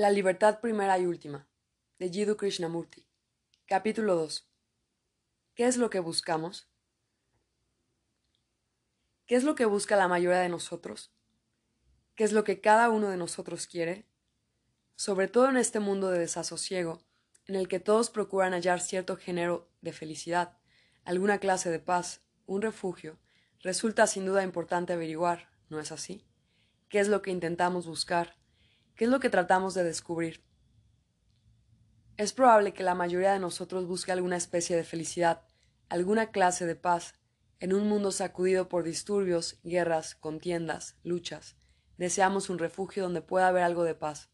La libertad primera y última, de Jiddu Krishnamurti. Capítulo 2. ¿Qué es lo que buscamos? ¿Qué es lo que busca la mayoría de nosotros? ¿Qué es lo que cada uno de nosotros quiere? Sobre todo en este mundo de desasosiego, en el que todos procuran hallar cierto género de felicidad, alguna clase de paz, un refugio, resulta sin duda importante averiguar, ¿no es así? ¿Qué es lo que intentamos buscar? ¿Qué es lo que tratamos de descubrir? Es probable que la mayoría de nosotros busque alguna especie de felicidad, alguna clase de paz, en un mundo sacudido por disturbios, guerras, contiendas, luchas. Deseamos un refugio donde pueda haber algo de paz.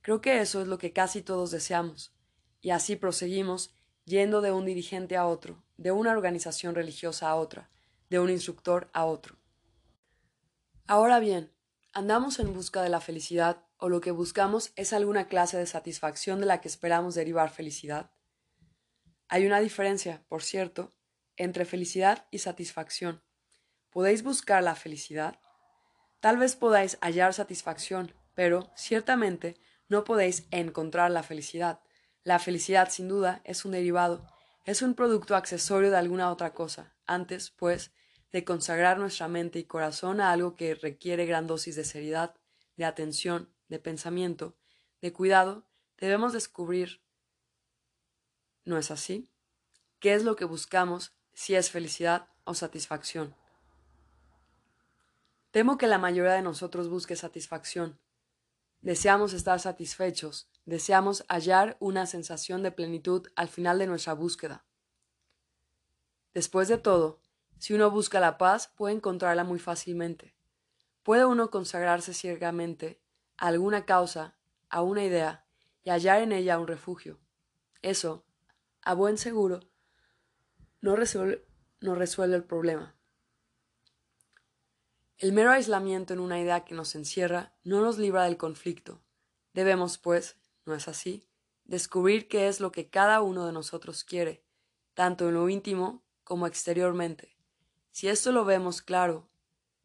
Creo que eso es lo que casi todos deseamos, y así proseguimos yendo de un dirigente a otro, de una organización religiosa a otra, de un instructor a otro. Ahora bien, ¿andamos en busca de la felicidad o lo que buscamos es alguna clase de satisfacción de la que esperamos derivar felicidad? Hay una diferencia, por cierto, entre felicidad y satisfacción. ¿Podéis buscar la felicidad? Tal vez podáis hallar satisfacción, pero, ciertamente, no podéis encontrar la felicidad. La felicidad, sin duda, es un derivado, es un producto accesorio de alguna otra cosa. Antes, pues, de consagrar nuestra mente y corazón a algo que requiere gran dosis de seriedad, de atención, de pensamiento, de cuidado, debemos descubrir ¿No es así? ¿Qué es lo que buscamos si es felicidad o satisfacción? Temo que la mayoría de nosotros busque satisfacción, Deseamos estar satisfechos, deseamos hallar una sensación de plenitud al final de nuestra búsqueda. Después de todo, si uno busca la paz, puede encontrarla muy fácilmente. Puede uno consagrarse ciegamente a alguna causa, a una idea, y hallar en ella un refugio. Eso, a buen seguro, no resuelve, el problema. El mero aislamiento en una idea que nos encierra no nos libra del conflicto. Debemos, pues, ¿no es así?, descubrir qué es lo que cada uno de nosotros quiere, tanto en lo íntimo como exteriormente. Si esto lo vemos claro,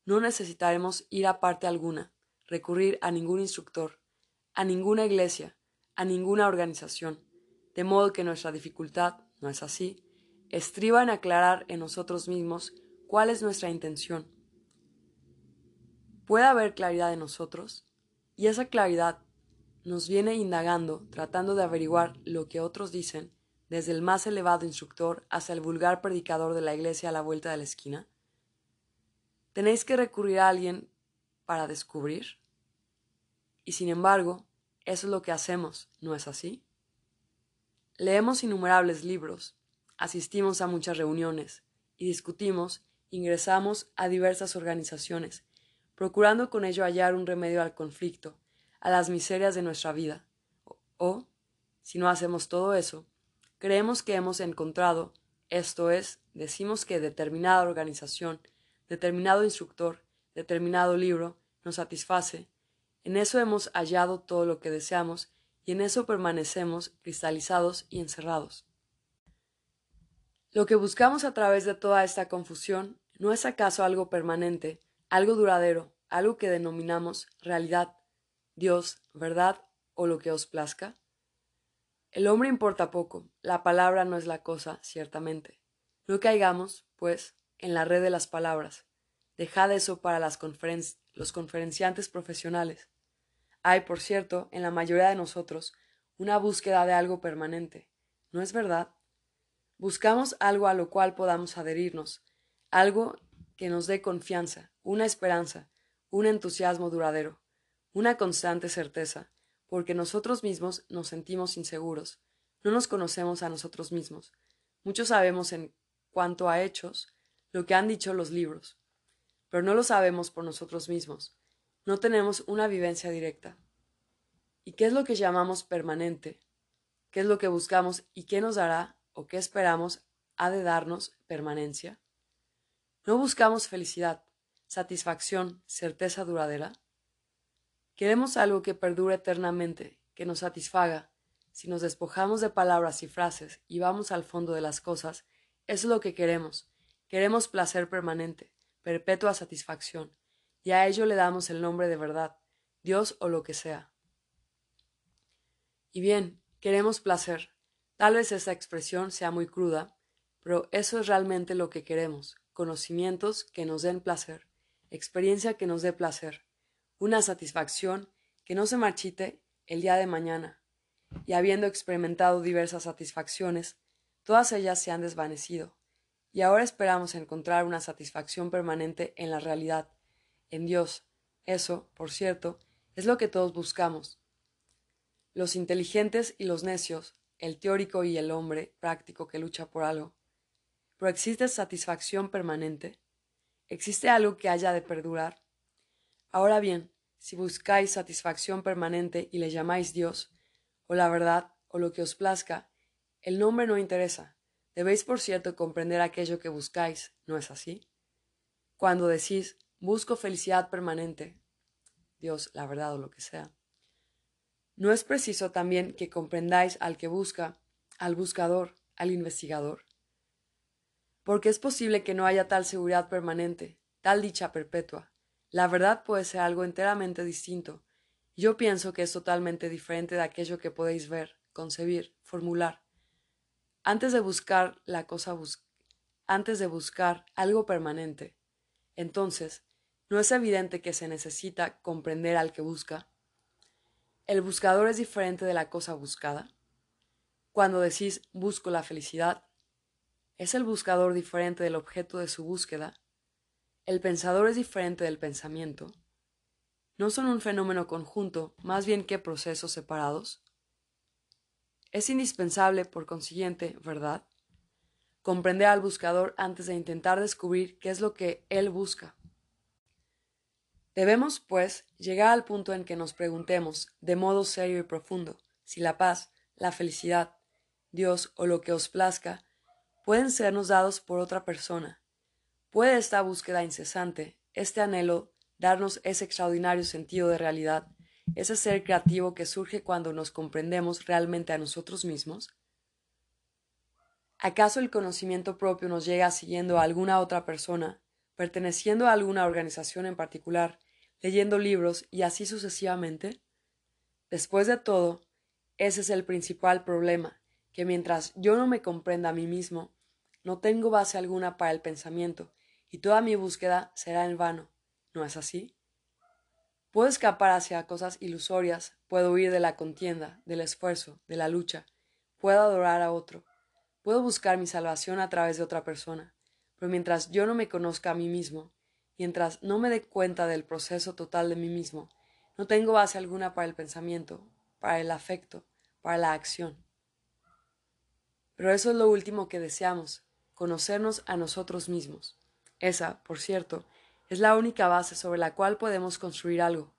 no necesitaremos ir a parte alguna, recurrir a ningún instructor, a ninguna iglesia, a ninguna organización, de modo que nuestra dificultad, ¿no es así?, estriba en aclarar en nosotros mismos cuál es nuestra intención puede haber claridad en nosotros y esa claridad nos viene indagando, tratando de averiguar lo que otros dicen, desde el más elevado instructor hasta el vulgar predicador de la iglesia a la vuelta de la esquina? ¿Tenéis que recurrir a alguien para descubrir? Y sin embargo, eso es lo que hacemos, ¿no es así? Leemos innumerables libros, asistimos a muchas reuniones y discutimos, ingresamos a diversas organizaciones, procurando con ello hallar un remedio al conflicto, a las miserias de nuestra vida. O, si no hacemos todo eso, creemos que hemos encontrado, esto es, decimos que determinada organización, determinado instructor, determinado libro nos satisface, en eso hemos hallado todo lo que deseamos y en eso permanecemos cristalizados y encerrados. Lo que buscamos a través de toda esta confusión no es acaso algo permanente, algo duradero, algo que denominamos realidad, Dios, verdad o lo que os plazca? El hombre importa poco, la palabra no es la cosa, ciertamente. No caigamos, pues, en la red de las palabras. Dejad eso para los conferenciantes profesionales. Hay, por cierto, en la mayoría de nosotros, una búsqueda de algo permanente. ¿No es verdad? Buscamos algo a lo cual podamos adherirnos, algo que nos dé confianza, una esperanza, un entusiasmo duradero, una constante certeza, porque nosotros mismos nos sentimos inseguros, no nos conocemos a nosotros mismos. Muchos sabemos en cuanto a hechos lo que han dicho los libros, pero no lo sabemos por nosotros mismos, no tenemos una vivencia directa. ¿Y qué es lo que llamamos permanente? ¿Qué es lo que buscamos y qué nos dará o qué esperamos ha de darnos permanencia? No buscamos felicidad, satisfacción, certeza duradera. Queremos algo que perdure eternamente, que nos satisfaga. Si nos despojamos de palabras y frases y vamos al fondo de las cosas, eso es lo que queremos. Queremos placer permanente, perpetua satisfacción, y a ello le damos el nombre de verdad, Dios o lo que sea. Y bien, queremos placer. Tal vez esa expresión sea muy cruda, pero eso es realmente lo que queremos, conocimientos que nos den placer, experiencia que nos dé placer, una satisfacción que no se marchite el día de mañana. Y habiendo experimentado diversas satisfacciones, todas ellas se han desvanecido, y ahora esperamos encontrar una satisfacción permanente en la realidad, en Dios. Eso, por cierto, es lo que todos buscamos. Los inteligentes y los necios, el teórico y el hombre práctico que lucha por algo. Pero ¿existe satisfacción permanente? ¿Existe algo que haya de perdurar? Ahora bien, si buscáis satisfacción permanente y le llamáis Dios, o la verdad, o lo que os plazca, el nombre no interesa. Debéis, por cierto, comprender aquello que buscáis, ¿no es así? Cuando decís, busco felicidad permanente, Dios, la verdad o lo que sea, ¿no es preciso también que comprendáis al que busca, al buscador, al investigador? Porque es posible que no haya tal seguridad permanente, tal dicha perpetua. La verdad puede ser algo enteramente distinto. Yo pienso que es totalmente diferente de aquello que podéis ver, concebir, formular. Antes de buscar la cosa antes de buscar algo permanente, entonces, ¿no es evidente que se necesita comprender al que busca? ¿El buscador es diferente de la cosa buscada? Cuando decís busco la felicidad, ¿es el buscador diferente del objeto de su búsqueda? ¿El pensador es diferente del pensamiento? ¿No son un fenómeno conjunto más bien que procesos separados? Es indispensable, por consiguiente, ¿verdad? Comprender al buscador antes de intentar descubrir qué es lo que él busca. Debemos, pues, llegar al punto en que nos preguntemos, de modo serio y profundo, si la paz, la felicidad, Dios o lo que os plazca, pueden sernos dados por otra persona. ¿Puede esta búsqueda incesante, este anhelo, darnos ese extraordinario sentido de realidad, ese ser creativo que surge cuando nos comprendemos realmente a nosotros mismos? ¿Acaso el conocimiento propio nos llega siguiendo a alguna otra persona, perteneciendo a alguna organización en particular, leyendo libros y así sucesivamente? Después de todo, ese es el principal problema, que mientras yo no me comprenda a mí mismo, no tengo base alguna para el pensamiento, y toda mi búsqueda será en vano. ¿No es así? Puedo escapar hacia cosas ilusorias, puedo huir de la contienda, del esfuerzo, de la lucha, puedo adorar a otro, puedo buscar mi salvación a través de otra persona, pero mientras yo no me conozca a mí mismo, mientras no me dé cuenta del proceso total de mí mismo, no tengo base alguna para el pensamiento, para el afecto, para la acción. Pero eso es lo último que deseamos, conocernos a nosotros mismos. Esa, por cierto, es la única base sobre la cual podemos construir algo.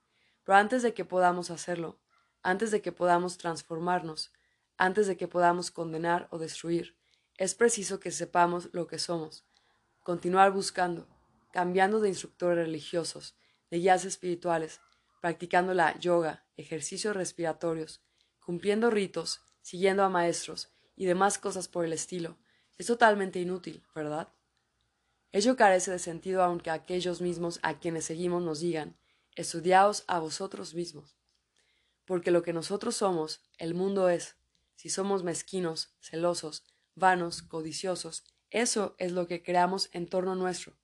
Pero antes de que podamos hacerlo, antes de que podamos transformarnos, antes de que podamos condenar o destruir, es preciso que sepamos lo que somos, continuar buscando, cambiando de instructores religiosos, de guías espirituales, practicando la yoga, ejercicios respiratorios, cumpliendo ritos, siguiendo a maestros y demás cosas por el estilo. Es totalmente inútil, ¿verdad? Ello carece de sentido aunque aquellos mismos a quienes seguimos nos digan, estudiaos a vosotros mismos. Porque lo que nosotros somos, el mundo es. Si somos mezquinos, celosos, vanos, codiciosos, eso es lo que creamos en torno nuestro.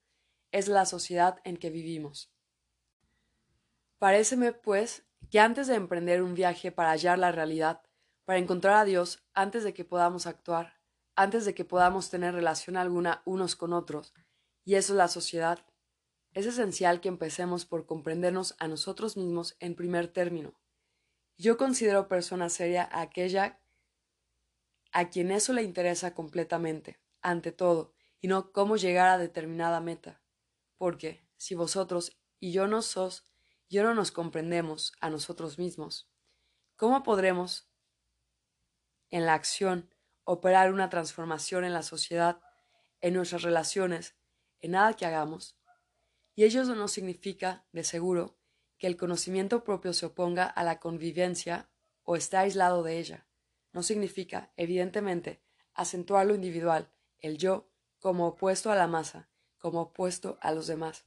Es la sociedad en que vivimos. Paréceme, pues, que antes de emprender un viaje para hallar la realidad, para encontrar a Dios, antes de que podamos actuar, antes de que podamos tener relación alguna unos con otros, y eso es la sociedad. Es esencial que empecemos por comprendernos a nosotros mismos en primer término. Yo considero persona seria a aquella a quien eso le interesa completamente, ante todo, y no cómo llegar a determinada meta. Porque, si vosotros y yo no sos, yo no nos comprendemos a nosotros mismos, ¿cómo podremos, en la acción, operar una transformación en la sociedad, en nuestras relaciones, en nada que hagamos, y ello no significa, de seguro, que el conocimiento propio se oponga a la convivencia o esté aislado de ella. No significa, evidentemente, acentuar lo individual, el yo, como opuesto a la masa, como opuesto a los demás.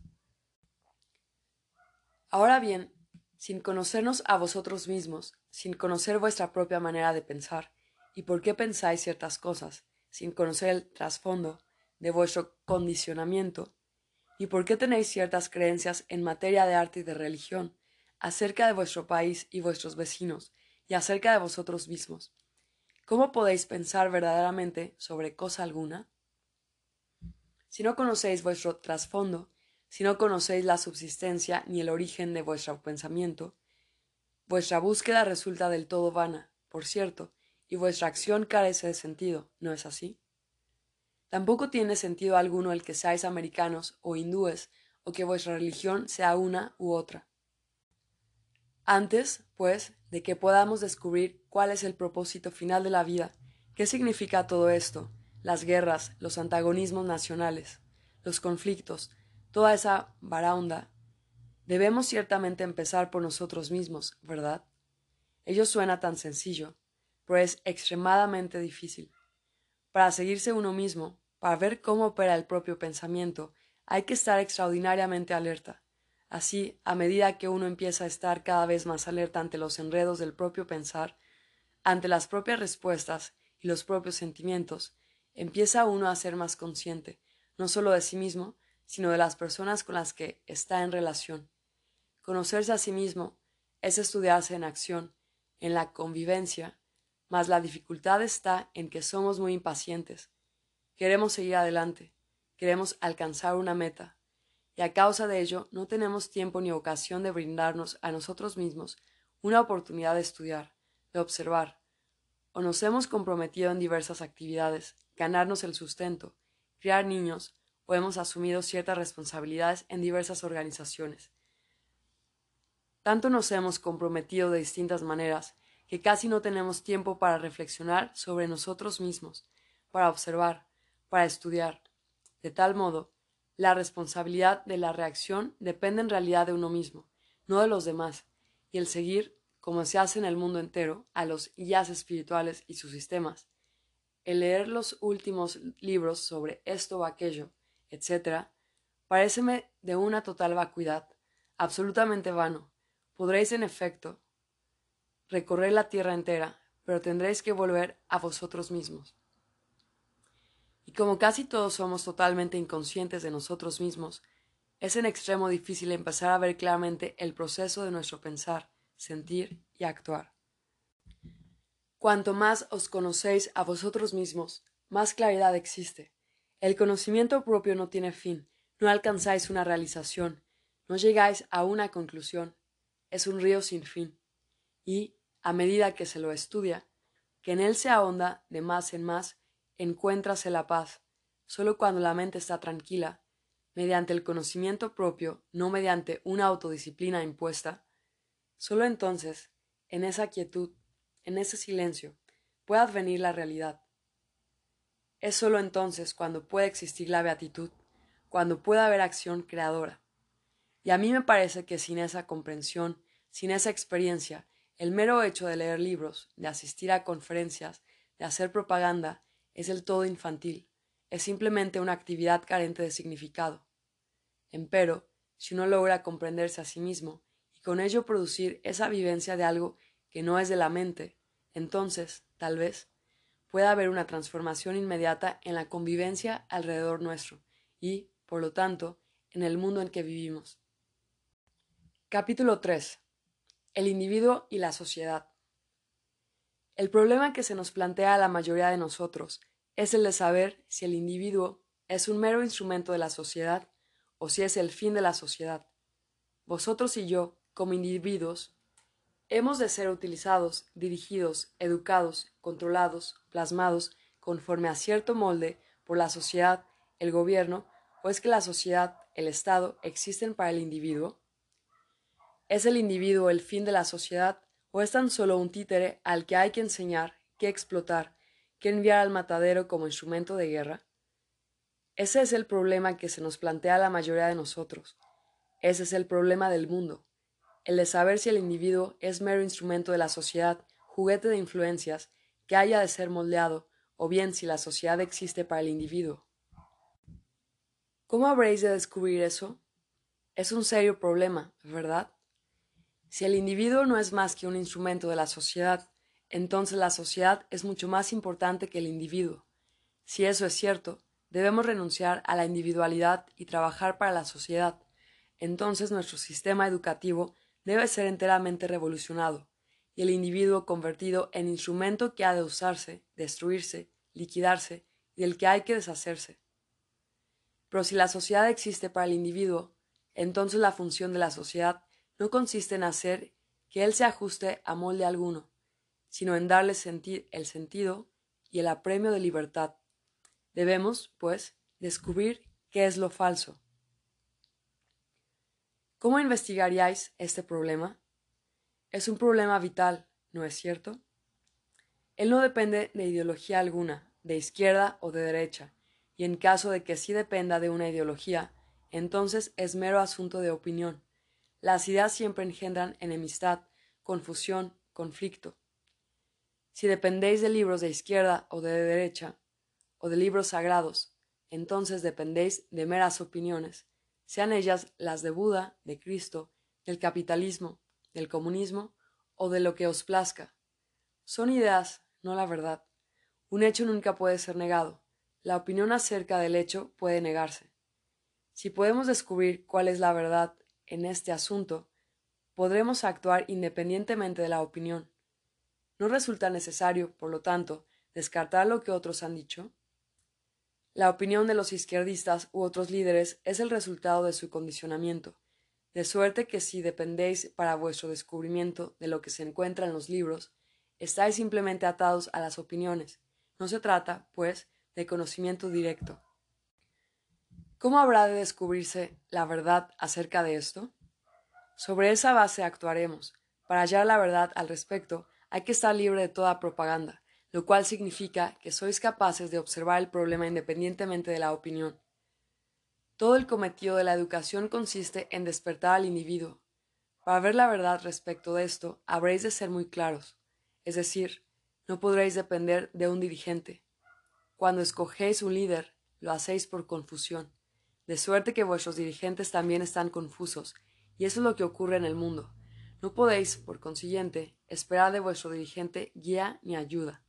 Ahora bien, sin conocernos a vosotros mismos, sin conocer vuestra propia manera de pensar, y por qué pensáis ciertas cosas, sin conocer el trasfondo de vuestro condicionamiento, y por qué tenéis ciertas creencias en materia de arte y de religión, acerca de vuestro país y vuestros vecinos, y acerca de vosotros mismos. ¿Cómo podéis pensar verdaderamente sobre cosa alguna? Si no conocéis vuestro trasfondo, si no conocéis la subsistencia ni el origen de vuestro pensamiento, vuestra búsqueda resulta del todo vana, por cierto, y vuestra acción carece de sentido, ¿no es así? Tampoco tiene sentido alguno el que seáis americanos o hindúes, o que vuestra religión sea una u otra. Antes, pues, de que podamos descubrir cuál es el propósito final de la vida, qué significa todo esto, las guerras, los antagonismos nacionales, los conflictos, toda esa baraunda, debemos ciertamente empezar por nosotros mismos, ¿verdad? Ello suena tan sencillo, pero es extremadamente difícil. Para seguirse uno mismo, para ver cómo opera el propio pensamiento, hay que estar extraordinariamente alerta. Así, a medida que uno empieza a estar cada vez más alerta ante los enredos del propio pensar, ante las propias respuestas y los propios sentimientos, empieza uno a ser más consciente, no solo de sí mismo, sino de las personas con las que está en relación. Conocerse a sí mismo es estudiarse en acción, en la convivencia, mas la dificultad está en que somos muy impacientes. Queremos seguir adelante, queremos alcanzar una meta, y a causa de ello no tenemos tiempo ni ocasión de brindarnos a nosotros mismos una oportunidad de estudiar, de observar, o nos hemos comprometido en diversas actividades, ganarnos el sustento, criar niños, o hemos asumido ciertas responsabilidades en diversas organizaciones. Tanto nos hemos comprometido de distintas maneras que casi no tenemos tiempo para reflexionar sobre nosotros mismos, para observar, para estudiar. De tal modo, la responsabilidad de la reacción depende en realidad de uno mismo, no de los demás, y el seguir, como se hace en el mundo entero, a los guías espirituales y sus sistemas, el leer los últimos libros sobre esto o aquello, etc., paréceme de una total vacuidad, absolutamente vano. Podréis, en efecto, recorrer la tierra entera, pero tendréis que volver a vosotros mismos. Y como casi todos somos totalmente inconscientes de nosotros mismos, es en extremo difícil empezar a ver claramente el proceso de nuestro pensar, sentir y actuar. Cuanto más os conocéis a vosotros mismos, más claridad existe. El conocimiento propio no tiene fin, no alcanzáis una realización, no llegáis a una conclusión, es un río sin fin. Y, a medida que se lo estudia, que en él se ahonda de más en más, encuéntrase la paz, solo cuando la mente está tranquila, mediante el conocimiento propio, no mediante una autodisciplina impuesta, solo entonces, en esa quietud, en ese silencio, puede advenir la realidad. Es sólo entonces cuando puede existir la beatitud, cuando puede haber acción creadora. Y a mí me parece que sin esa comprensión, sin esa experiencia, el mero hecho de leer libros, de asistir a conferencias, de hacer propaganda, es el todo infantil, es simplemente una actividad carente de significado. Empero, si uno logra comprenderse a sí mismo y con ello producir esa vivencia de algo que no es de la mente, entonces, tal vez, pueda haber una transformación inmediata en la convivencia alrededor nuestro y, por lo tanto, en el mundo en que vivimos. Capítulo 3. El individuo y la sociedad. El problema que se nos plantea a la mayoría de nosotros es el de saber si el individuo es un mero instrumento de la sociedad o si es el fin de la sociedad. Vosotros y yo, como individuos, Hemos de ser utilizados, dirigidos, educados, controlados, plasmados, conforme a cierto molde, por la sociedad, el gobierno, o es que la sociedad, el Estado, existen para el individuo? ¿Es el individuo el fin de la sociedad o es tan solo un títere al que hay que enseñar, que explotar, que enviar al matadero como instrumento de guerra? Ese es el problema que se nos plantea la mayoría de nosotros. Ese es el problema del mundo el de saber si el individuo es mero instrumento de la sociedad, juguete de influencias, que haya de ser moldeado, o bien si la sociedad existe para el individuo. ¿Cómo habréis de descubrir eso? Es un serio problema, ¿verdad? Si el individuo no es más que un instrumento de la sociedad, entonces la sociedad es mucho más importante que el individuo. Si eso es cierto, debemos renunciar a la individualidad y trabajar para la sociedad. Entonces nuestro sistema educativo debe ser enteramente revolucionado, y el individuo convertido en instrumento que ha de usarse, destruirse, liquidarse y del que hay que deshacerse. Pero si la sociedad existe para el individuo, entonces la función de la sociedad no consiste en hacer que él se ajuste a molde alguno, sino en darle el sentido y el apremio de libertad. Debemos, pues, descubrir qué es lo falso. ¿Cómo investigaríais este problema? Es un problema vital, ¿no es cierto? Él no depende de ideología alguna, de izquierda o de derecha, y en caso de que sí dependa de una ideología, entonces es mero asunto de opinión. Las ideas siempre engendran enemistad, confusión, conflicto. Si dependéis de libros de izquierda o de derecha, o de libros sagrados, entonces dependéis de meras opiniones, sean ellas las de Buda, de Cristo, del capitalismo, del comunismo o de lo que os plazca. Son ideas, no la verdad. Un hecho nunca puede ser negado. La opinión acerca del hecho puede negarse. Si podemos descubrir cuál es la verdad en este asunto, podremos actuar independientemente de la opinión. ¿No resulta necesario, por lo tanto, descartar lo que otros han dicho? La opinión de los izquierdistas u otros líderes es el resultado de su condicionamiento, de suerte que si dependéis para vuestro descubrimiento de lo que se encuentra en los libros, estáis simplemente atados a las opiniones. No se trata, pues, de conocimiento directo. ¿Cómo habrá de descubrirse la verdad acerca de esto? Sobre esa base actuaremos. Para hallar la verdad al respecto, hay que estar libre de toda propaganda, lo cual significa que sois capaces de observar el problema independientemente de la opinión. Todo el cometido de la educación consiste en despertar al individuo. Para ver la verdad respecto de esto, habréis de ser muy claros, es decir, no podréis depender de un dirigente. Cuando escogéis un líder, lo hacéis por confusión, de suerte que vuestros dirigentes también están confusos, y eso es lo que ocurre en el mundo. No podéis, por consiguiente, esperar de vuestro dirigente guía ni ayuda.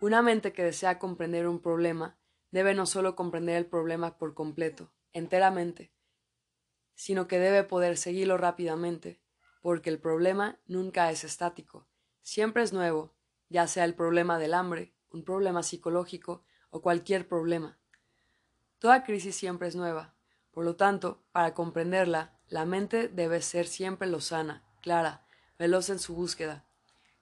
Una mente que desea comprender un problema debe no solo comprender el problema por completo, enteramente, sino que debe poder seguirlo rápidamente, porque el problema nunca es estático, siempre es nuevo, ya sea el problema del hambre, un problema psicológico o cualquier problema. Toda crisis siempre es nueva, por lo tanto, para comprenderla, la mente debe ser siempre lozana, clara, veloz en su búsqueda.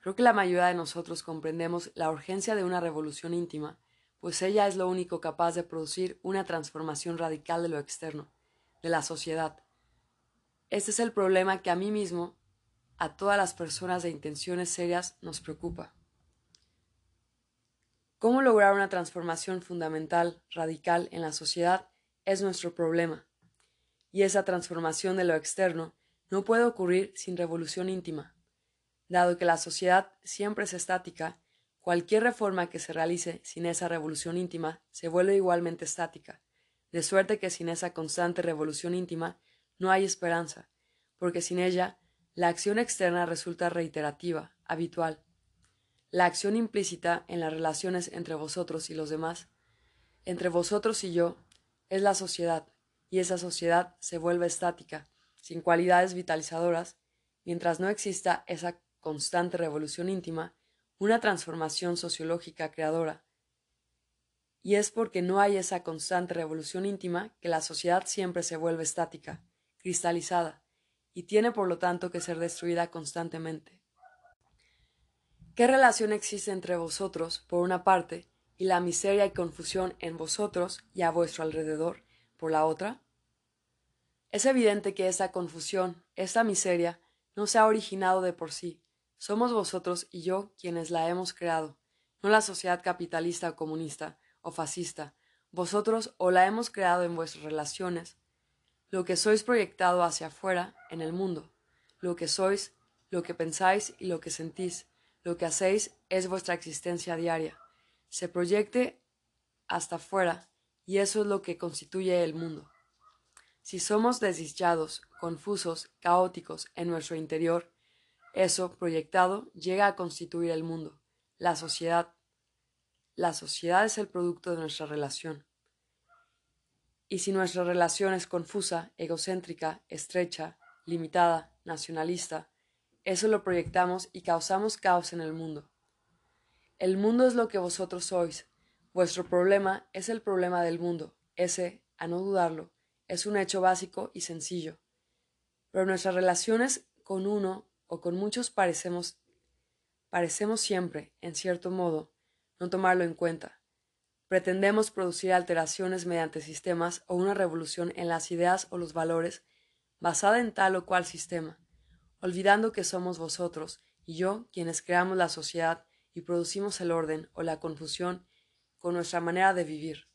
Creo que la mayoría de nosotros comprendemos la urgencia de una revolución íntima, pues ella es lo único capaz de producir una transformación radical de lo externo, de la sociedad. Este es el problema que a mí mismo, a todas las personas de intenciones serias, nos preocupa. ¿Cómo lograr una transformación fundamental, radical en la sociedad? Es nuestro problema. Y esa transformación de lo externo no puede ocurrir sin revolución íntima. Dado que la sociedad siempre es estática, Cualquier reforma que se realice sin esa revolución íntima se vuelve igualmente estática, de suerte que sin esa constante revolución íntima no hay esperanza, porque sin ella la acción externa resulta reiterativa, habitual. La acción implícita en las relaciones entre vosotros y los demás, entre vosotros y yo, es la sociedad, y esa sociedad se vuelve estática, sin cualidades vitalizadoras, mientras no exista esa constante revolución íntima, una transformación sociológica creadora. Y es porque no hay esa constante revolución íntima que la sociedad siempre se vuelve estática, cristalizada, y tiene por lo tanto que ser destruida constantemente. ¿Qué relación existe entre vosotros, por una parte, y la miseria y confusión en vosotros y a vuestro alrededor, por la otra? Es evidente que esa confusión, esta miseria, no se ha originado de por sí, somos vosotros y yo quienes la hemos creado, no la sociedad capitalista o comunista o fascista. Vosotros o la hemos creado en vuestras relaciones, lo que sois proyectado hacia afuera en el mundo, lo que sois, lo que pensáis y lo que sentís, lo que hacéis es vuestra existencia diaria. Se proyecte hasta afuera y eso es lo que constituye el mundo. Si somos desdichados, confusos, caóticos en nuestro interior, eso, proyectado, llega a constituir el mundo, la sociedad. La sociedad es el producto de nuestra relación. Y si nuestra relación es confusa, egocéntrica, estrecha, limitada, nacionalista, eso lo proyectamos y causamos caos en el mundo. El mundo es lo que vosotros sois. Vuestro problema es el problema del mundo. Ese, a no dudarlo, es un hecho básico y sencillo. Pero nuestras relaciones con uno o con muchos parecemos, parecemos siempre, en cierto modo, no tomarlo en cuenta. Pretendemos producir alteraciones mediante sistemas o una revolución en las ideas o los valores basada en tal o cual sistema, olvidando que somos vosotros y yo quienes creamos la sociedad y producimos el orden o la confusión con nuestra manera de vivir.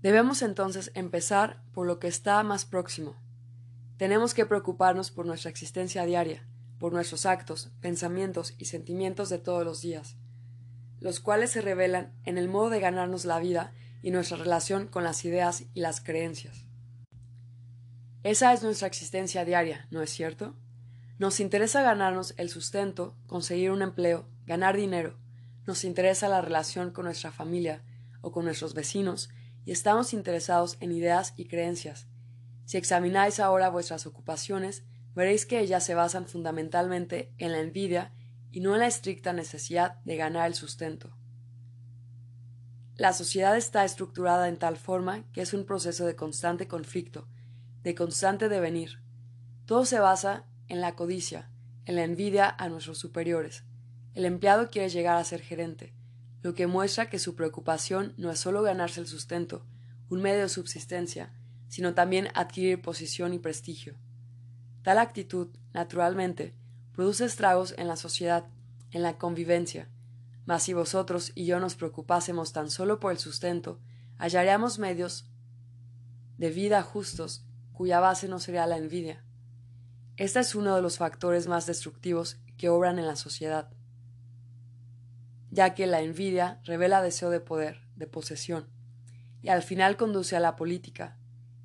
Debemos entonces empezar por lo que está más próximo. Tenemos que preocuparnos por nuestra existencia diaria, por nuestros actos, pensamientos y sentimientos de todos los días, los cuales se revelan en el modo de ganarnos la vida y nuestra relación con las ideas y las creencias. Esa es nuestra existencia diaria, ¿no es cierto? Nos interesa ganarnos el sustento, conseguir un empleo, ganar dinero, nos interesa la relación con nuestra familia o con nuestros vecinos y estamos interesados en ideas y creencias. Si examináis ahora vuestras ocupaciones, veréis que ellas se basan fundamentalmente en la envidia y no en la estricta necesidad de ganar el sustento. La sociedad está estructurada en tal forma que es un proceso de constante conflicto, de constante devenir. Todo se basa en la codicia, en la envidia a nuestros superiores. El empleado quiere llegar a ser gerente, lo que muestra que su preocupación no es solo ganarse el sustento, un medio de subsistencia, sino también adquirir posición y prestigio. Tal actitud, naturalmente, produce estragos en la sociedad, en la convivencia, mas si vosotros y yo nos preocupásemos tan solo por el sustento, hallaríamos medios de vida justos cuya base no sería la envidia. Este es uno de los factores más destructivos que obran en la sociedad ya que la envidia revela deseo de poder, de posesión, y al final conduce a la política.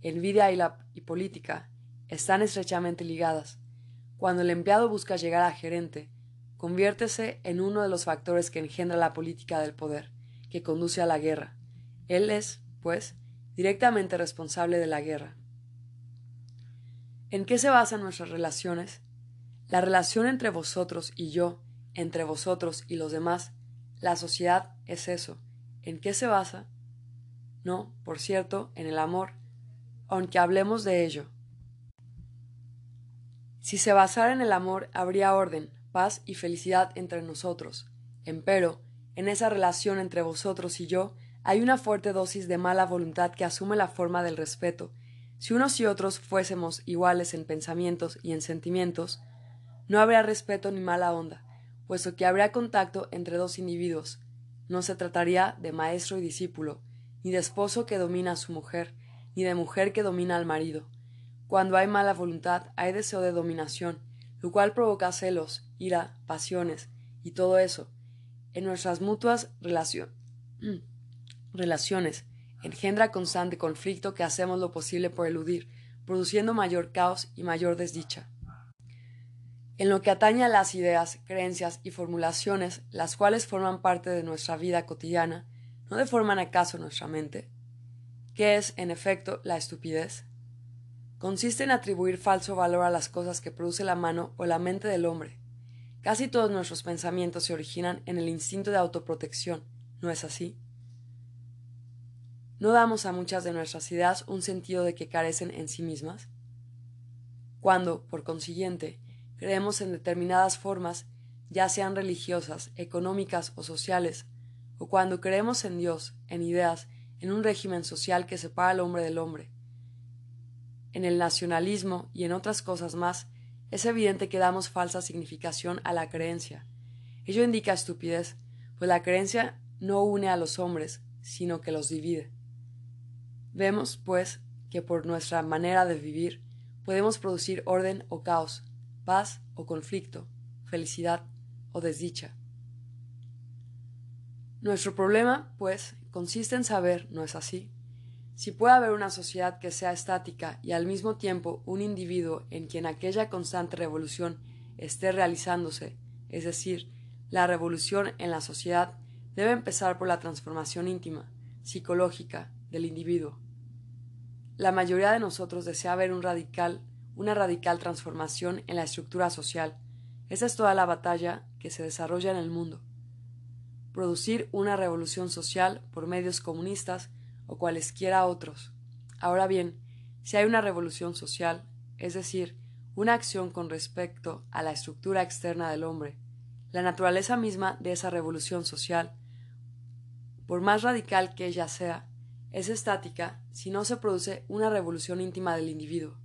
Envidia y, la, y política están estrechamente ligadas. Cuando el empleado busca llegar a gerente, conviértese en uno de los factores que engendra la política del poder, que conduce a la guerra. Él es, pues, directamente responsable de la guerra. ¿En qué se basan nuestras relaciones? La relación entre vosotros y yo, entre vosotros y los demás, la sociedad es eso. ¿En qué se basa? No, por cierto, en el amor, aunque hablemos de ello. Si se basara en el amor, habría orden, paz y felicidad entre nosotros. Empero, en esa relación entre vosotros y yo, hay una fuerte dosis de mala voluntad que asume la forma del respeto. Si unos y otros fuésemos iguales en pensamientos y en sentimientos, no habría respeto ni mala onda, puesto que habría contacto entre dos individuos. No se trataría de maestro y discípulo, ni de esposo que domina a su mujer, ni de mujer que domina al marido. Cuando hay mala voluntad, hay deseo de dominación, lo cual provoca celos, ira, pasiones, y todo eso. En nuestras mutuas relaciones engendra constante conflicto que hacemos lo posible por eludir, produciendo mayor caos y mayor desdicha. En lo que atañe a las ideas, creencias y formulaciones, las cuales forman parte de nuestra vida cotidiana, ¿no deforman acaso nuestra mente? ¿Qué es, en efecto, la estupidez? Consiste en atribuir falso valor a las cosas que produce la mano o la mente del hombre. Casi todos nuestros pensamientos se originan en el instinto de autoprotección, ¿no es así? ¿No damos a muchas de nuestras ideas un sentido de que carecen en sí mismas? Cuando, por consiguiente, creemos en determinadas formas, ya sean religiosas, económicas o sociales, o cuando creemos en Dios, en ideas, en un régimen social que separa al hombre del hombre. En el nacionalismo y en otras cosas más, es evidente que damos falsa significación a la creencia. Ello indica estupidez, pues la creencia no une a los hombres, sino que los divide. Vemos, pues, que por nuestra manera de vivir podemos producir orden o caos, paz o conflicto, felicidad o desdicha. Nuestro problema, pues, consiste en saber, ¿no es así? Si puede haber una sociedad que sea estática y al mismo tiempo un individuo en quien aquella constante revolución esté realizándose, es decir, la revolución en la sociedad debe empezar por la transformación íntima, psicológica, del individuo. La mayoría de nosotros desea ver un radical, una radical transformación en la estructura social. Esa es toda la batalla que se desarrolla en el mundo. Producir una revolución social por medios comunistas o cualesquiera otros. Ahora bien, si hay una revolución social, es decir, una acción con respecto a la estructura externa del hombre, la naturaleza misma de esa revolución social, por más radical que ella sea, es estática si no se produce una revolución íntima del individuo,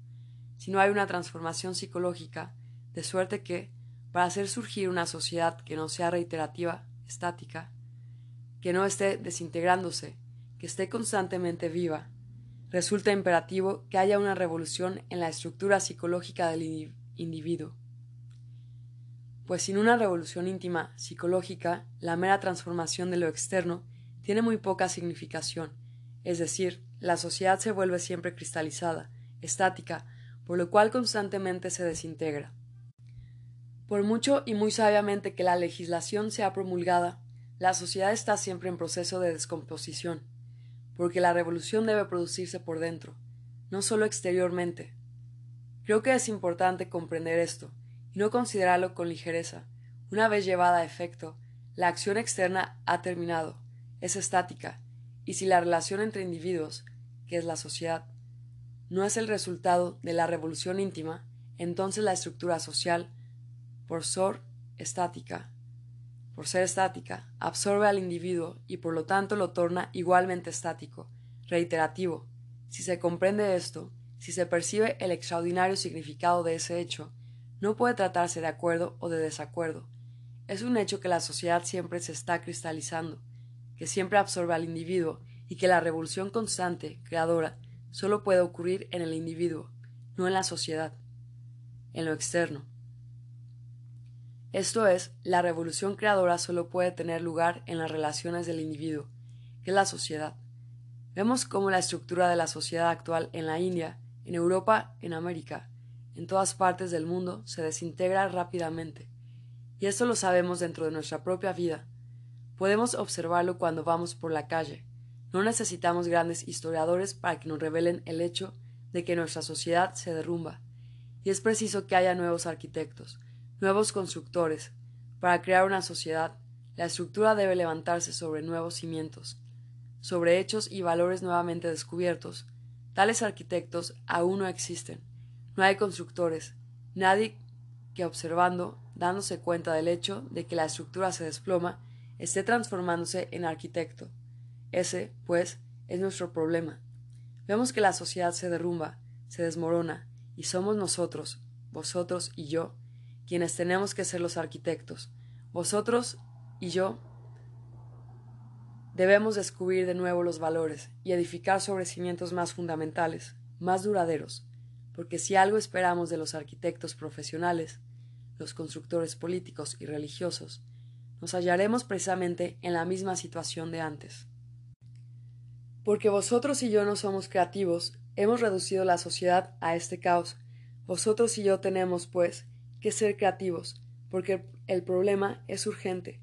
si no hay una transformación psicológica, de suerte que, para hacer surgir una sociedad que no sea reiterativa, estática, que no esté desintegrándose, que esté constantemente viva, resulta imperativo que haya una revolución en la estructura psicológica del individuo. Pues sin una revolución íntima psicológica, la mera transformación de lo externo tiene muy poca significación, es decir, la sociedad se vuelve siempre cristalizada, estática, por lo cual constantemente se desintegra. Por mucho y muy sabiamente que la legislación sea promulgada, la sociedad está siempre en proceso de descomposición, porque la revolución debe producirse por dentro, no solo exteriormente. Creo que es importante comprender esto y no considerarlo con ligereza. Una vez llevada a efecto, la acción externa ha terminado, es estática, y si la relación entre individuos, que es la sociedad, no es el resultado de la revolución íntima, entonces la estructura social, por ser estática, por ser estática, absorbe al individuo y por lo tanto lo torna igualmente estático, reiterativo. Si se comprende esto, si se percibe el extraordinario significado de ese hecho, no puede tratarse de acuerdo o de desacuerdo. Es un hecho que la sociedad siempre se está cristalizando, que siempre absorbe al individuo y que la revolución constante, creadora, solo puede ocurrir en el individuo, no en la sociedad, en lo externo. Esto es, la revolución creadora solo puede tener lugar en las relaciones del individuo, que es la sociedad. Vemos cómo la estructura de la sociedad actual en la India, en Europa, en América, en todas partes del mundo, se desintegra rápidamente. Y esto lo sabemos dentro de nuestra propia vida, Podemos observarlo cuando vamos por la calle. No necesitamos grandes historiadores para que nos revelen el hecho de que nuestra sociedad se derrumba. Y es preciso que haya nuevos arquitectos, nuevos constructores. Para crear una sociedad, la estructura debe levantarse sobre nuevos cimientos, sobre hechos y valores nuevamente descubiertos. Tales arquitectos aún no existen. No hay constructores, nadie que observando, dándose cuenta del hecho de que la estructura se desploma, esté transformándose en arquitecto. Ese, pues, es nuestro problema. Vemos que la sociedad se derrumba, se desmorona, y somos nosotros, vosotros y yo, quienes tenemos que ser los arquitectos. Vosotros y yo debemos descubrir de nuevo los valores y edificar sobre cimientos más fundamentales, más duraderos, porque si algo esperamos de los arquitectos profesionales, los constructores políticos y religiosos, nos hallaremos precisamente en la misma situación de antes. Porque vosotros y yo no somos creativos, hemos reducido la sociedad a este caos. Vosotros y yo tenemos, pues, que ser creativos, porque el problema es urgente.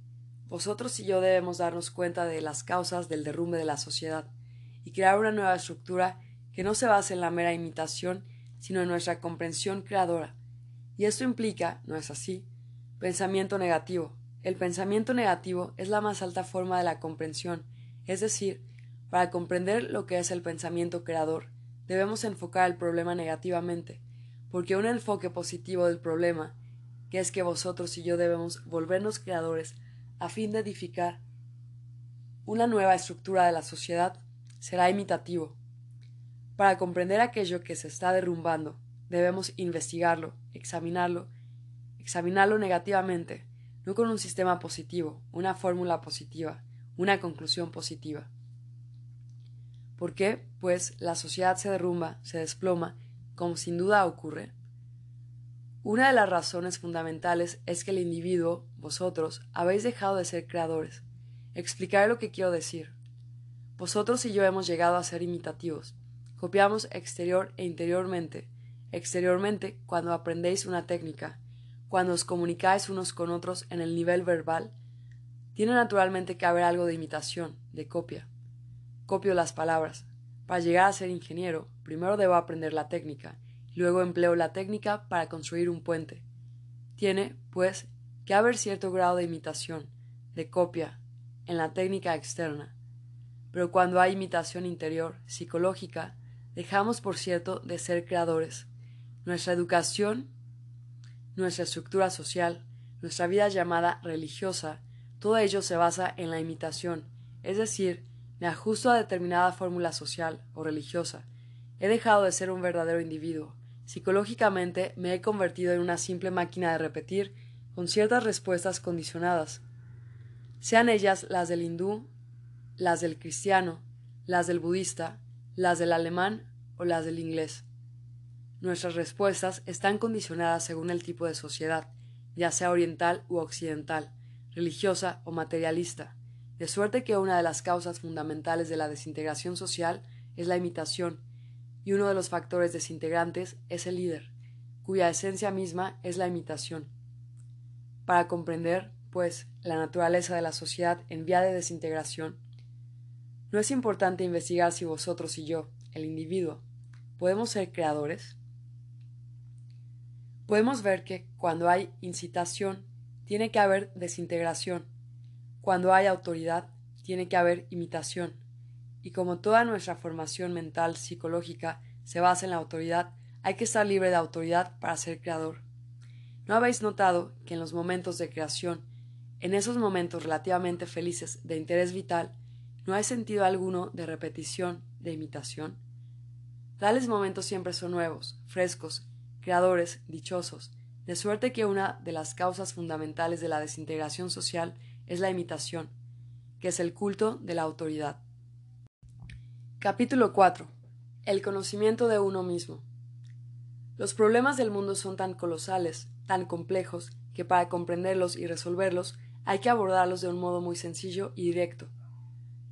Vosotros y yo debemos darnos cuenta de las causas del derrumbe de la sociedad y crear una nueva estructura que no se base en la mera imitación, sino en nuestra comprensión creadora. Y esto implica, ¿no es así?, pensamiento negativo, el pensamiento negativo es la más alta forma de la comprensión, es decir, para comprender lo que es el pensamiento creador, debemos enfocar el problema negativamente, porque un enfoque positivo del problema, que es que vosotros y yo debemos volvernos creadores a fin de edificar una nueva estructura de la sociedad, será imitativo. Para comprender aquello que se está derrumbando, debemos investigarlo, examinarlo, examinarlo negativamente, no con un sistema positivo, una fórmula positiva, una conclusión positiva. ¿Por qué? Pues la sociedad se derrumba, se desploma, como sin duda ocurre. Una de las razones fundamentales es que el individuo, vosotros, habéis dejado de ser creadores. Explicaré lo que quiero decir. Vosotros y yo hemos llegado a ser imitativos. Copiamos exterior e interiormente. Exteriormente, cuando aprendéis una técnica, cuando os comunicáis unos con otros en el nivel verbal, tiene naturalmente que haber algo de imitación, de copia. Copio las palabras. Para llegar a ser ingeniero, primero debo aprender la técnica, y luego empleo la técnica para construir un puente. Tiene, pues, que haber cierto grado de imitación, de copia, en la técnica externa. Pero cuando hay imitación interior, psicológica, dejamos, por cierto, de ser creadores. Nuestra educación, nuestra estructura social, nuestra vida llamada religiosa, todo ello se basa en la imitación, es decir, me ajusto a determinada fórmula social o religiosa. He dejado de ser un verdadero individuo. Psicológicamente me he convertido en una simple máquina de repetir con ciertas respuestas condicionadas, sean ellas las del hindú, las del cristiano, las del budista, las del alemán o las del inglés. Nuestras respuestas están condicionadas según el tipo de sociedad, ya sea oriental u occidental, religiosa o materialista, de suerte que una de las causas fundamentales de la desintegración social es la imitación, y uno de los factores desintegrantes es el líder, cuya esencia misma es la imitación. Para comprender, pues, la naturaleza de la sociedad en vía de desintegración, no es importante investigar si vosotros y yo, el individuo, podemos ser creadores. Podemos ver que cuando hay incitación, tiene que haber desintegración. Cuando hay autoridad, tiene que haber imitación. Y como toda nuestra formación mental psicológica se basa en la autoridad, hay que estar libre de autoridad para ser creador. ¿No habéis notado que en los momentos de creación, en esos momentos relativamente felices de interés vital, no hay sentido alguno de repetición, de imitación? Tales momentos siempre son nuevos, frescos, creadores, dichosos, de suerte que una de las causas fundamentales de la desintegración social es la imitación, que es el culto de la autoridad. Capítulo 4. El conocimiento de uno mismo. Los problemas del mundo son tan colosales, tan complejos, que para comprenderlos y resolverlos hay que abordarlos de un modo muy sencillo y directo.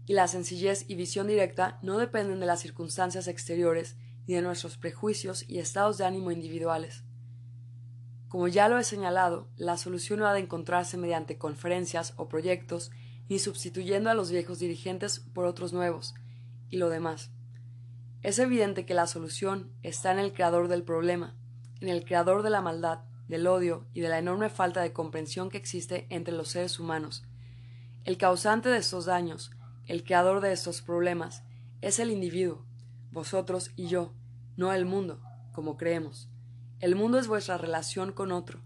Y la sencillez y visión directa no dependen de las circunstancias exteriores ni de nuestros prejuicios y estados de ánimo individuales. Como ya lo he señalado, la solución no ha de encontrarse mediante conferencias o proyectos, ni sustituyendo a los viejos dirigentes por otros nuevos, y lo demás. Es evidente que la solución está en el creador del problema, en el creador de la maldad, del odio y de la enorme falta de comprensión que existe entre los seres humanos. El causante de estos daños, el creador de estos problemas, es el individuo, vosotros y yo, no el mundo, como creemos. El mundo es vuestra relación con otro.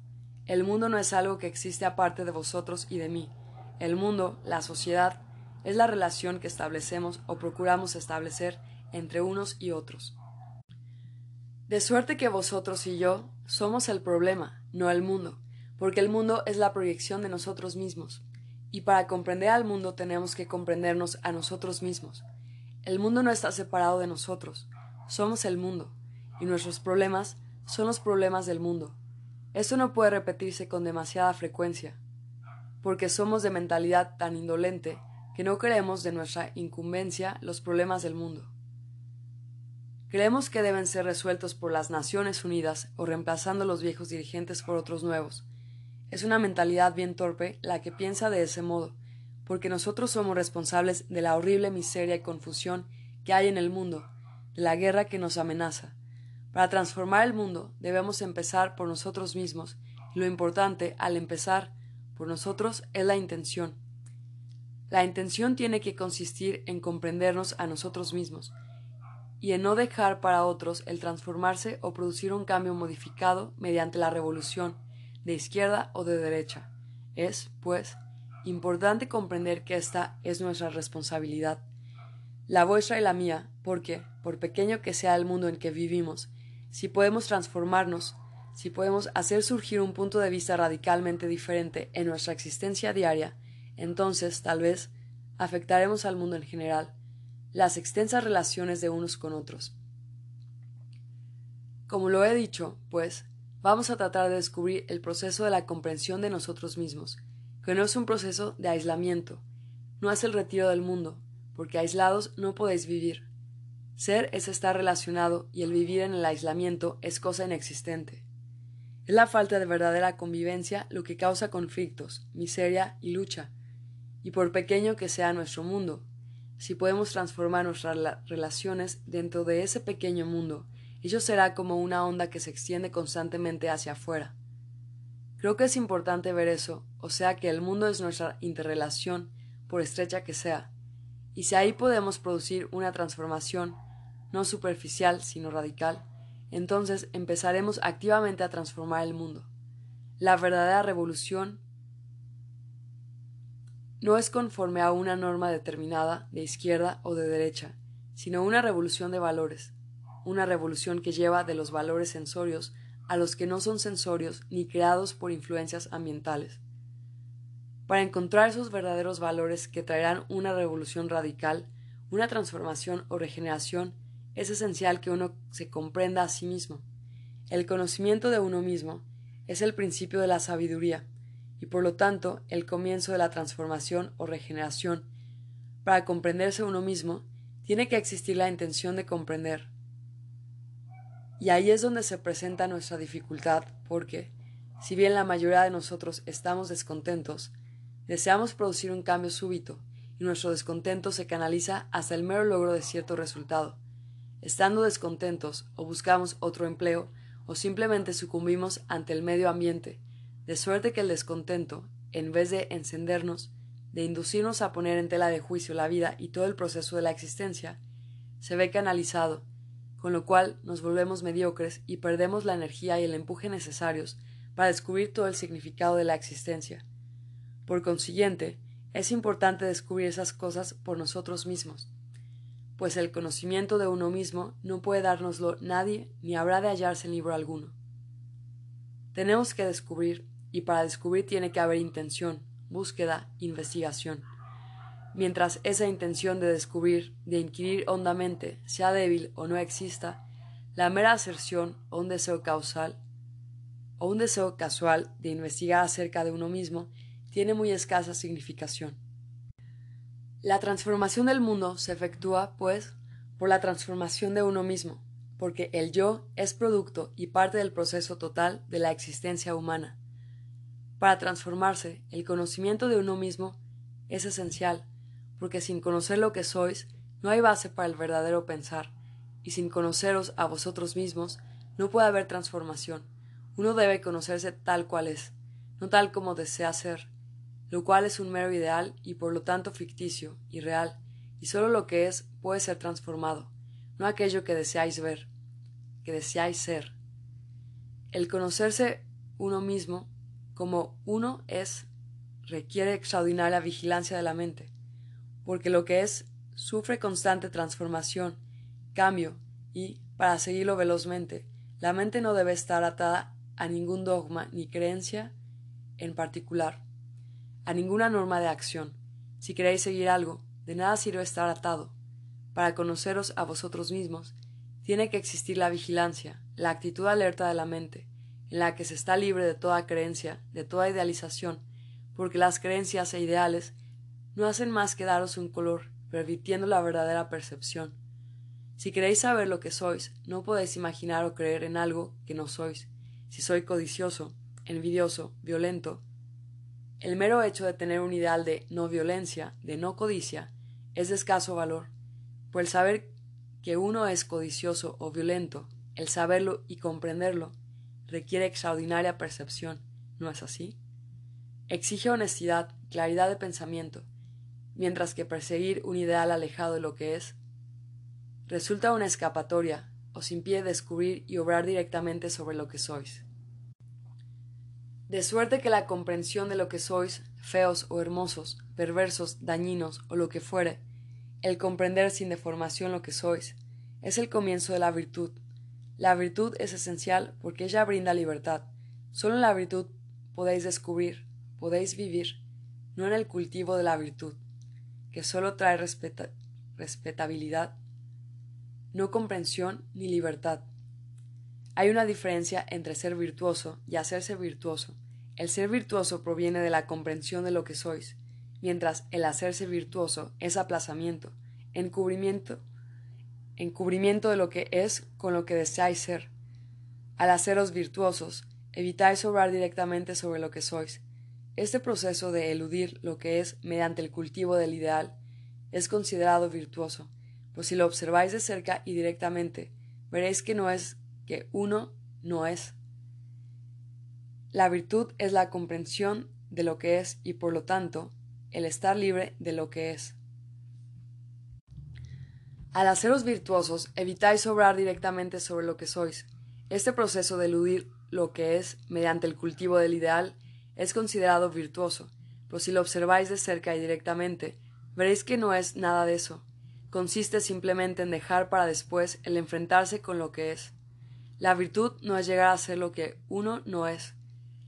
El mundo no es algo que existe aparte de vosotros y de mí. El mundo, la sociedad, es la relación que establecemos o procuramos establecer entre unos y otros. De suerte que vosotros y yo somos el problema, no el mundo, porque el mundo es la proyección de nosotros mismos, y para comprender al mundo tenemos que comprendernos a nosotros mismos. El mundo no está separado de nosotros, somos el mundo, y nuestros problemas son los problemas del mundo. Esto no puede repetirse con demasiada frecuencia, porque somos de mentalidad tan indolente que no creemos de nuestra incumbencia los problemas del mundo. Creemos que deben ser resueltos por las Naciones Unidas o reemplazando los viejos dirigentes por otros nuevos. Es una mentalidad bien torpe la que piensa de ese modo, porque nosotros somos responsables de la horrible miseria y confusión que hay en el mundo, de la guerra que nos amenaza. Para transformar el mundo debemos empezar por nosotros mismos, y lo importante al empezar por nosotros es la intención. La intención tiene que consistir en comprendernos a nosotros mismos, y en no dejar para otros el transformarse o producir un cambio modificado mediante la revolución, de izquierda o de derecha. Es, pues, importante comprender que esta es nuestra responsabilidad, la vuestra y la mía, porque, por pequeño que sea el mundo en que vivimos, si podemos transformarnos, si podemos hacer surgir un punto de vista radicalmente diferente en nuestra existencia diaria, entonces, tal vez, afectaremos al mundo en general, las extensas relaciones de unos con otros. Como lo he dicho, pues, vamos a tratar de descubrir el proceso de la comprensión de nosotros mismos, que no es un proceso de aislamiento, no es el retiro del mundo, porque aislados no podéis vivir. Ser es estar relacionado y el vivir en el aislamiento es cosa inexistente. Es la falta de verdadera convivencia lo que causa conflictos, miseria y lucha, y por pequeño que sea nuestro mundo, si podemos transformar nuestras relaciones dentro de ese pequeño mundo, ello será como una onda que se extiende constantemente hacia afuera. Creo que es importante ver eso, o sea que el mundo es nuestra interrelación, por estrecha que sea, y si ahí podemos producir una transformación, no superficial, sino radical, entonces empezaremos activamente a transformar el mundo. La verdadera revolución no es conforme a una norma determinada de izquierda o de derecha, sino una revolución de valores, una revolución que lleva de los valores sensorios a los que no son sensorios ni creados por influencias ambientales. Para encontrar esos verdaderos valores que traerán una revolución radical, una transformación o regeneración, es esencial que uno se comprenda a sí mismo. El conocimiento de uno mismo es el principio de la sabiduría, y por lo tanto el comienzo de la transformación o regeneración. Para comprenderse uno mismo, tiene que existir la intención de comprender. Y ahí es donde se presenta nuestra dificultad, porque, si bien la mayoría de nosotros estamos descontentos, deseamos producir un cambio súbito, y nuestro descontento se canaliza hasta el mero logro de cierto resultado. Estando descontentos, o buscamos otro empleo, o simplemente sucumbimos ante el medio ambiente, de suerte que el descontento, en vez de encendernos, de inducirnos a poner en tela de juicio la vida y todo el proceso de la existencia, se ve canalizado, con lo cual nos volvemos mediocres y perdemos la energía y el empuje necesarios para descubrir todo el significado de la existencia. Por consiguiente, es importante descubrir esas cosas por nosotros mismos, pues el conocimiento de uno mismo no puede dárnoslo nadie ni habrá de hallarse en libro alguno. Tenemos que descubrir y para descubrir tiene que haber intención, búsqueda, investigación. Mientras esa intención de descubrir, de inquirir hondamente, sea débil o no exista, la mera aserción o un deseo causal o un deseo casual de investigar acerca de uno mismo tiene muy escasa significación. La transformación del mundo se efectúa, pues, por la transformación de uno mismo, porque el yo es producto y parte del proceso total de la existencia humana. Para transformarse, el conocimiento de uno mismo es esencial, porque sin conocer lo que sois, no hay base para el verdadero pensar, y sin conoceros a vosotros mismos, no puede haber transformación. Uno debe conocerse tal cual es, no tal como desea ser, lo cual es un mero ideal y por lo tanto ficticio, irreal, y solo lo que es puede ser transformado, no aquello que deseáis ver, que deseáis ser. El conocerse uno mismo como uno es, requiere extraordinaria vigilancia de la mente, porque lo que es sufre constante transformación, cambio, y, para seguirlo velozmente, la mente no debe estar atada a ningún dogma ni creencia en particular, a ninguna norma de acción. Si queréis seguir algo, de nada sirve estar atado. Para conoceros a vosotros mismos, tiene que existir la vigilancia, la actitud alerta de la mente, en la que se está libre de toda creencia, de toda idealización, porque las creencias e ideales no hacen más que daros un color, permitiendo la verdadera percepción. Si queréis saber lo que sois, no podéis imaginar o creer en algo que no sois. Si soy codicioso, envidioso, violento, el mero hecho de tener un ideal de no violencia, de no codicia, es de escaso valor, pues el saber que uno es codicioso o violento, el saberlo y comprenderlo, requiere extraordinaria percepción, ¿no es así? Exige honestidad, claridad de pensamiento, mientras que perseguir un ideal alejado de lo que es resulta una escapatoria, os impide descubrir y obrar directamente sobre lo que sois. De suerte que la comprensión de lo que sois, feos o hermosos, perversos, dañinos o lo que fuere, el comprender sin deformación lo que sois, es el comienzo de la virtud, la virtud es esencial porque ella brinda libertad. Solo en la virtud podéis descubrir, podéis vivir, no en el cultivo de la virtud, que solo trae respetabilidad, no comprensión ni libertad. Hay una diferencia entre ser virtuoso y hacerse virtuoso. El ser virtuoso proviene de la comprensión de lo que sois, mientras el hacerse virtuoso es aplazamiento, encubrimiento, encubrimiento de lo que es con lo que deseáis ser. Al haceros virtuosos, evitáis obrar directamente sobre lo que sois. Este proceso de eludir lo que es mediante el cultivo del ideal es considerado virtuoso, pues si lo observáis de cerca y directamente, veréis que no es que uno no es. La virtud es la comprensión de lo que es y por lo tanto el estar libre de lo que es. Al haceros virtuosos, evitáis obrar directamente sobre lo que sois. Este proceso de eludir lo que es mediante el cultivo del ideal es considerado virtuoso, pues si lo observáis de cerca y directamente, veréis que no es nada de eso. Consiste simplemente en dejar para después el enfrentarse con lo que es. La virtud no es llegar a ser lo que uno no es.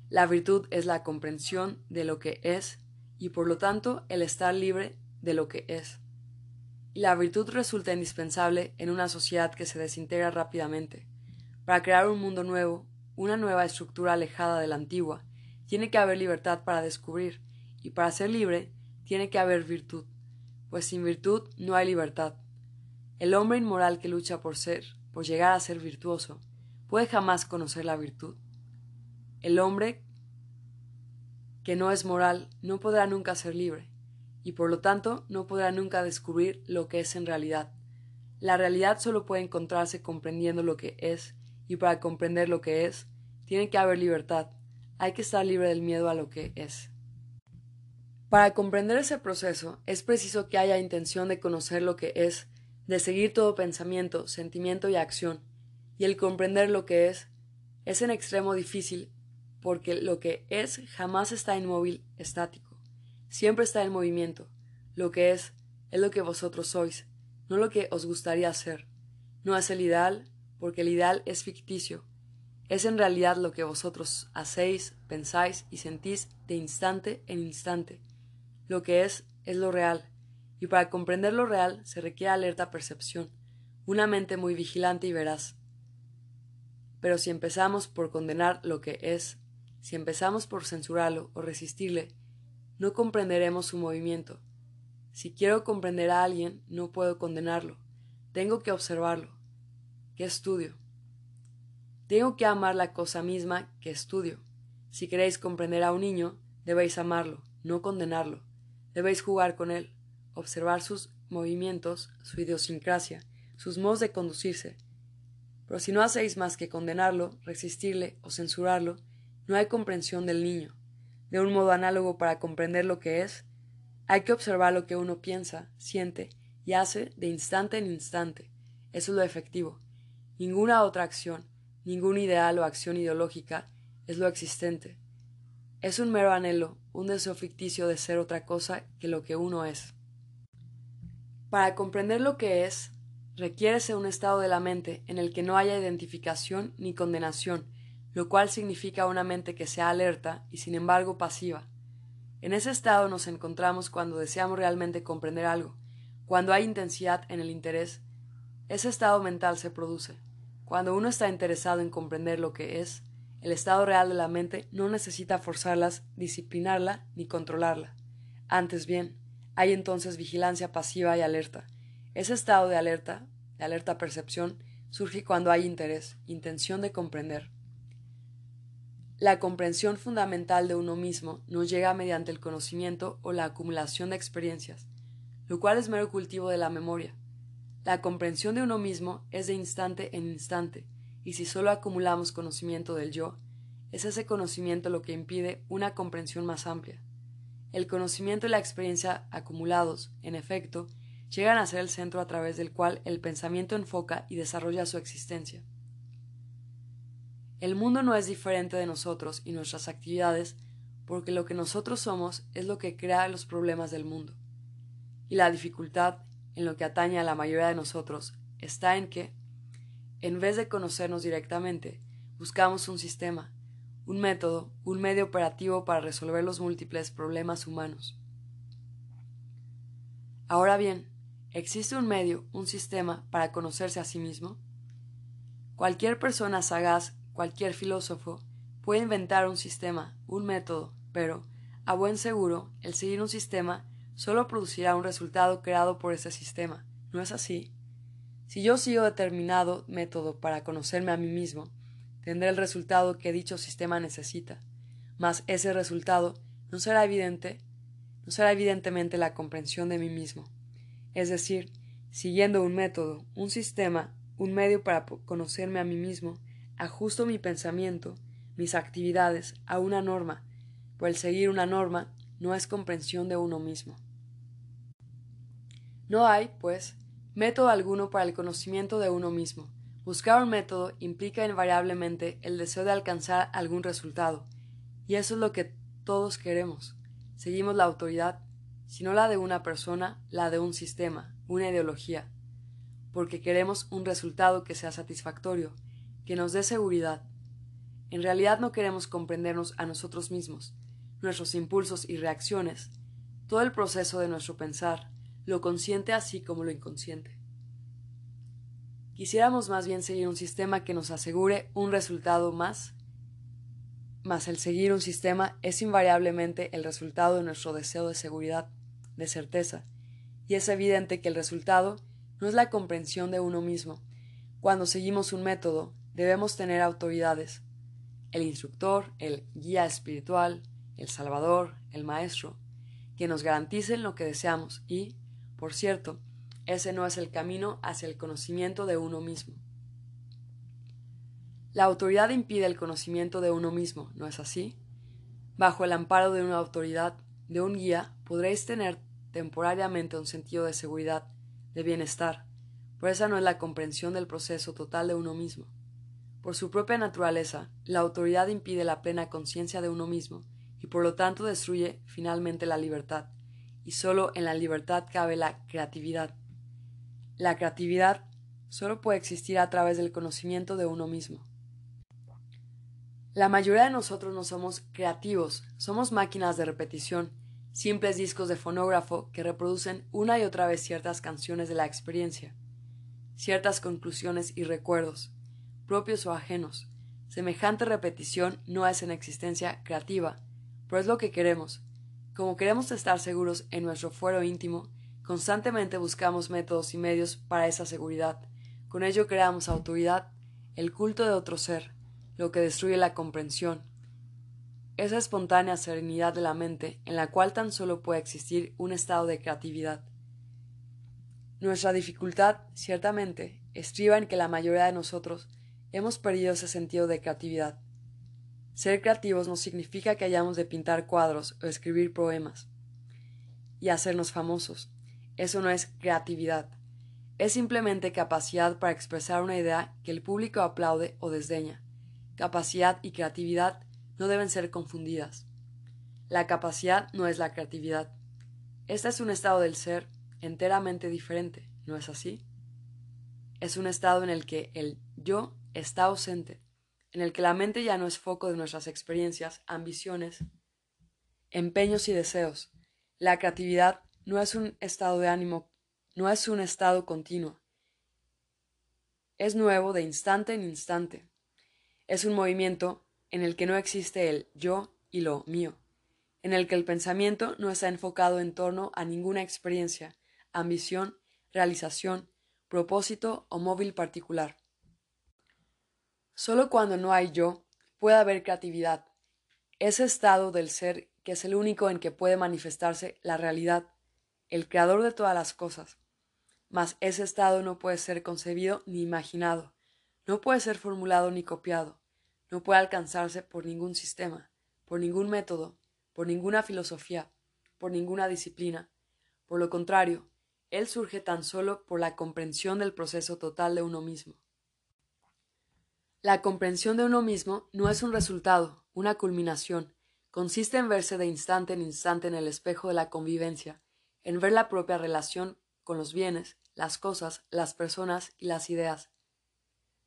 La virtud es la comprensión de lo que es y por lo tanto el estar libre de lo que es. Y la virtud resulta indispensable en una sociedad que se desintegra rápidamente. Para crear un mundo nuevo, una nueva estructura alejada de la antigua, tiene que haber libertad para descubrir, y para ser libre tiene que haber virtud, pues sin virtud no hay libertad. El hombre inmoral que lucha por ser, por llegar a ser virtuoso, puede jamás conocer la virtud. El hombre que no es moral no podrá nunca ser libre, y por lo tanto no podrá nunca descubrir lo que es en realidad. La realidad solo puede encontrarse comprendiendo lo que es, y para comprender lo que es, tiene que haber libertad, hay que estar libre del miedo a lo que es. Para comprender ese proceso es preciso que haya intención de conocer lo que es, de seguir todo pensamiento, sentimiento y acción, y el comprender lo que es es en extremo difícil porque lo que es jamás está inmóvil, estático. Siempre está en movimiento. Lo que es es lo que vosotros sois, no lo que os gustaría ser. No es el ideal, porque el ideal es ficticio. Es en realidad lo que vosotros hacéis, pensáis y sentís de instante en instante. Lo que es es lo real, y para comprender lo real se requiere alerta percepción, una mente muy vigilante y veraz. Pero si empezamos por condenar lo que es, si empezamos por censurarlo o resistirle, no comprenderemos su movimiento. Si quiero comprender a alguien, no puedo condenarlo. Tengo que observarlo. ¿Qué estudio? Tengo que amar la cosa misma que estudio. Si queréis comprender a un niño, debéis amarlo, no condenarlo. Debéis jugar con él, observar sus movimientos, su idiosincrasia, sus modos de conducirse. Pero si no hacéis más que condenarlo, resistirle o censurarlo, no hay comprensión del niño. De un modo análogo para comprender lo que es, hay que observar lo que uno piensa, siente y hace de instante en instante. Eso es lo efectivo. Ninguna otra acción, ningún ideal o acción ideológica es lo existente. Es un mero anhelo, un deseo ficticio de ser otra cosa que lo que uno es. Para comprender lo que es, requiere un estado de la mente en el que no haya identificación ni condenación, lo cual significa una mente que sea alerta y sin embargo pasiva. En ese estado nos encontramos cuando deseamos realmente comprender algo, cuando hay intensidad en el interés. Ese estado mental se produce. Cuando uno está interesado en comprender lo que es, el estado real de la mente no necesita forzarlas, disciplinarla ni controlarla. Antes bien, hay entonces vigilancia pasiva y alerta. Ese estado de alerta, de alerta percepción, surge cuando hay interés, intención de comprender. La comprensión fundamental de uno mismo no llega mediante el conocimiento o la acumulación de experiencias, lo cual es mero cultivo de la memoria. La comprensión de uno mismo es de instante en instante, y si solo acumulamos conocimiento del yo, es ese conocimiento lo que impide una comprensión más amplia. El conocimiento y la experiencia acumulados, en efecto, llegan a ser el centro a través del cual el pensamiento enfoca y desarrolla su existencia. El mundo no es diferente de nosotros y nuestras actividades porque lo que nosotros somos es lo que crea los problemas del mundo. Y la dificultad, en lo que atañe a la mayoría de nosotros, está en que, en vez de conocernos directamente, buscamos un sistema, un método, un medio operativo para resolver los múltiples problemas humanos. Ahora bien, ¿existe un medio, un sistema para conocerse a sí mismo? Cualquier persona sagaz Cualquier filósofo puede inventar un sistema, un método, pero, a buen seguro, el seguir un sistema solo producirá un resultado creado por ese sistema, ¿no es así? Si yo sigo determinado método para conocerme a mí mismo, tendré el resultado que dicho sistema necesita, mas ese resultado no será evidente, no será evidentemente la comprensión de mí mismo. Es decir, siguiendo un método, un sistema, un medio para conocerme a mí mismo, ajusto mi pensamiento, mis actividades a una norma, por el seguir una norma no es comprensión de uno mismo. No hay, pues, método alguno para el conocimiento de uno mismo. Buscar un método implica invariablemente el deseo de alcanzar algún resultado, y eso es lo que todos queremos. Seguimos la autoridad, si no la de una persona, la de un sistema, una ideología, porque queremos un resultado que sea satisfactorio, que nos dé seguridad. En realidad no queremos comprendernos a nosotros mismos, nuestros impulsos y reacciones, todo el proceso de nuestro pensar, lo consciente así como lo inconsciente. Quisiéramos más bien seguir un sistema que nos asegure un resultado más, mas el seguir un sistema es invariablemente el resultado de nuestro deseo de seguridad, de certeza, y es evidente que el resultado no es la comprensión de uno mismo. Cuando seguimos un método, debemos tener autoridades, el instructor, el guía espiritual, el Salvador, el Maestro, que nos garanticen lo que deseamos y, por cierto, ese no es el camino hacia el conocimiento de uno mismo. La autoridad impide el conocimiento de uno mismo, ¿no es así? Bajo el amparo de una autoridad, de un guía, podréis tener temporariamente un sentido de seguridad, de bienestar, pero esa no es la comprensión del proceso total de uno mismo. Por su propia naturaleza, la autoridad impide la plena conciencia de uno mismo y por lo tanto destruye finalmente la libertad, y solo en la libertad cabe la creatividad. La creatividad solo puede existir a través del conocimiento de uno mismo. La mayoría de nosotros no somos creativos, somos máquinas de repetición, simples discos de fonógrafo que reproducen una y otra vez ciertas canciones de la experiencia, ciertas conclusiones y recuerdos, propios o ajenos. Semejante repetición no es en existencia creativa, pero es lo que queremos. Como queremos estar seguros en nuestro fuero íntimo, constantemente buscamos métodos y medios para esa seguridad. Con ello creamos autoridad, el culto de otro ser, lo que destruye la comprensión. Esa espontánea serenidad de la mente en la cual tan solo puede existir un estado de creatividad. Nuestra dificultad, ciertamente, estriba en que la mayoría de nosotros hemos perdido ese sentido de creatividad. Ser creativos no significa que hayamos de pintar cuadros o escribir poemas y hacernos famosos. Eso no es creatividad. Es simplemente capacidad para expresar una idea que el público aplaude o desdeña. Capacidad y creatividad no deben ser confundidas. La capacidad no es la creatividad. Este es un estado del ser enteramente diferente, ¿no es así? Es un estado en el que el yo está ausente en el que la mente ya no es foco de nuestras experiencias, ambiciones, empeños y deseos. La creatividad no es un estado de ánimo, no es un estado continuo. Es nuevo de instante en instante. Es un movimiento en el que no existe el yo y lo mío, en el que el pensamiento no está enfocado en torno a ninguna experiencia, ambición, realización, propósito o móvil particular. Solo cuando no hay yo puede haber creatividad, ese estado del ser que es el único en que puede manifestarse la realidad, el creador de todas las cosas. Mas ese estado no puede ser concebido ni imaginado, no puede ser formulado ni copiado, no puede alcanzarse por ningún sistema, por ningún método, por ninguna filosofía, por ninguna disciplina. Por lo contrario, él surge tan solo por la comprensión del proceso total de uno mismo. La comprensión de uno mismo no es un resultado, una culminación, consiste en verse de instante en instante en el espejo de la convivencia, en ver la propia relación con los bienes, las cosas, las personas y las ideas.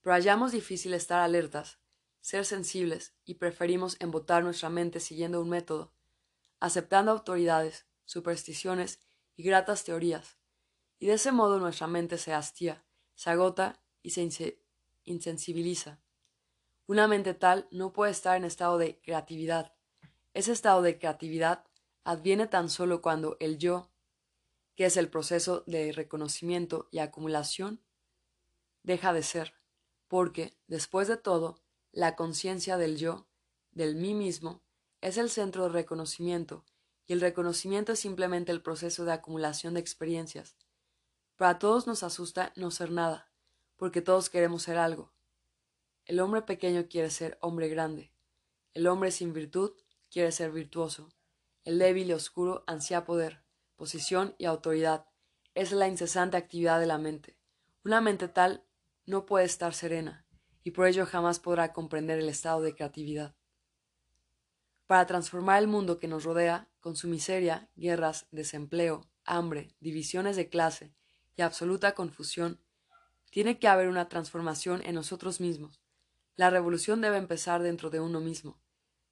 Pero hallamos difícil estar alertas, ser sensibles y preferimos embotar nuestra mente siguiendo un método, aceptando autoridades, supersticiones y gratas teorías, y de ese modo nuestra mente se hastía, se agota y se insensibiliza. Una mente tal no puede estar en estado de creatividad. Ese estado de creatividad adviene tan solo cuando el yo que es el proceso de reconocimiento y acumulación, deja de ser, porque, después de todo, la conciencia del yo, del mí mismo, es el centro de reconocimiento, y el reconocimiento es simplemente el proceso de acumulación de experiencias. Para todos nos asusta no ser nada, porque todos queremos ser algo. El hombre pequeño quiere ser hombre grande. El hombre sin virtud quiere ser virtuoso. El débil y oscuro ansía poder, posición y autoridad. Es la incesante actividad de la mente. Una mente tal no puede estar serena, y por ello jamás podrá comprender el estado de creatividad. Para transformar el mundo que nos rodea, con su miseria, guerras, desempleo, hambre, divisiones de clase y absoluta confusión, tiene que haber una transformación en nosotros mismos. La revolución debe empezar dentro de uno mismo,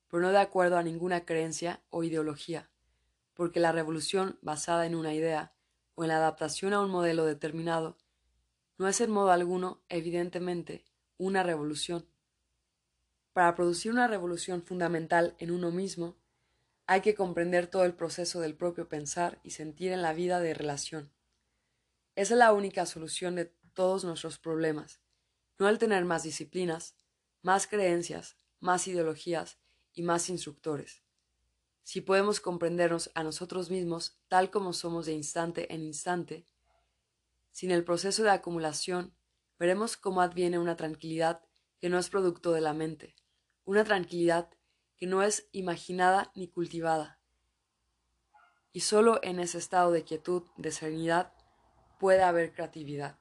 pero no de acuerdo a ninguna creencia o ideología, porque la revolución basada en una idea o en la adaptación a un modelo determinado no es en modo alguno, evidentemente, una revolución. Para producir una revolución fundamental en uno mismo, hay que comprender todo el proceso del propio pensar y sentir en la vida de relación. Esa es la única solución de todos nuestros problemas, no el tener más disciplinas, más creencias, más ideologías y más instructores. Si podemos comprendernos a nosotros mismos tal como somos de instante en instante, sin el proceso de acumulación, veremos cómo adviene una tranquilidad que no es producto de la mente, una tranquilidad que no es imaginada ni cultivada. Y solo en ese estado de quietud, de serenidad, puede haber creatividad.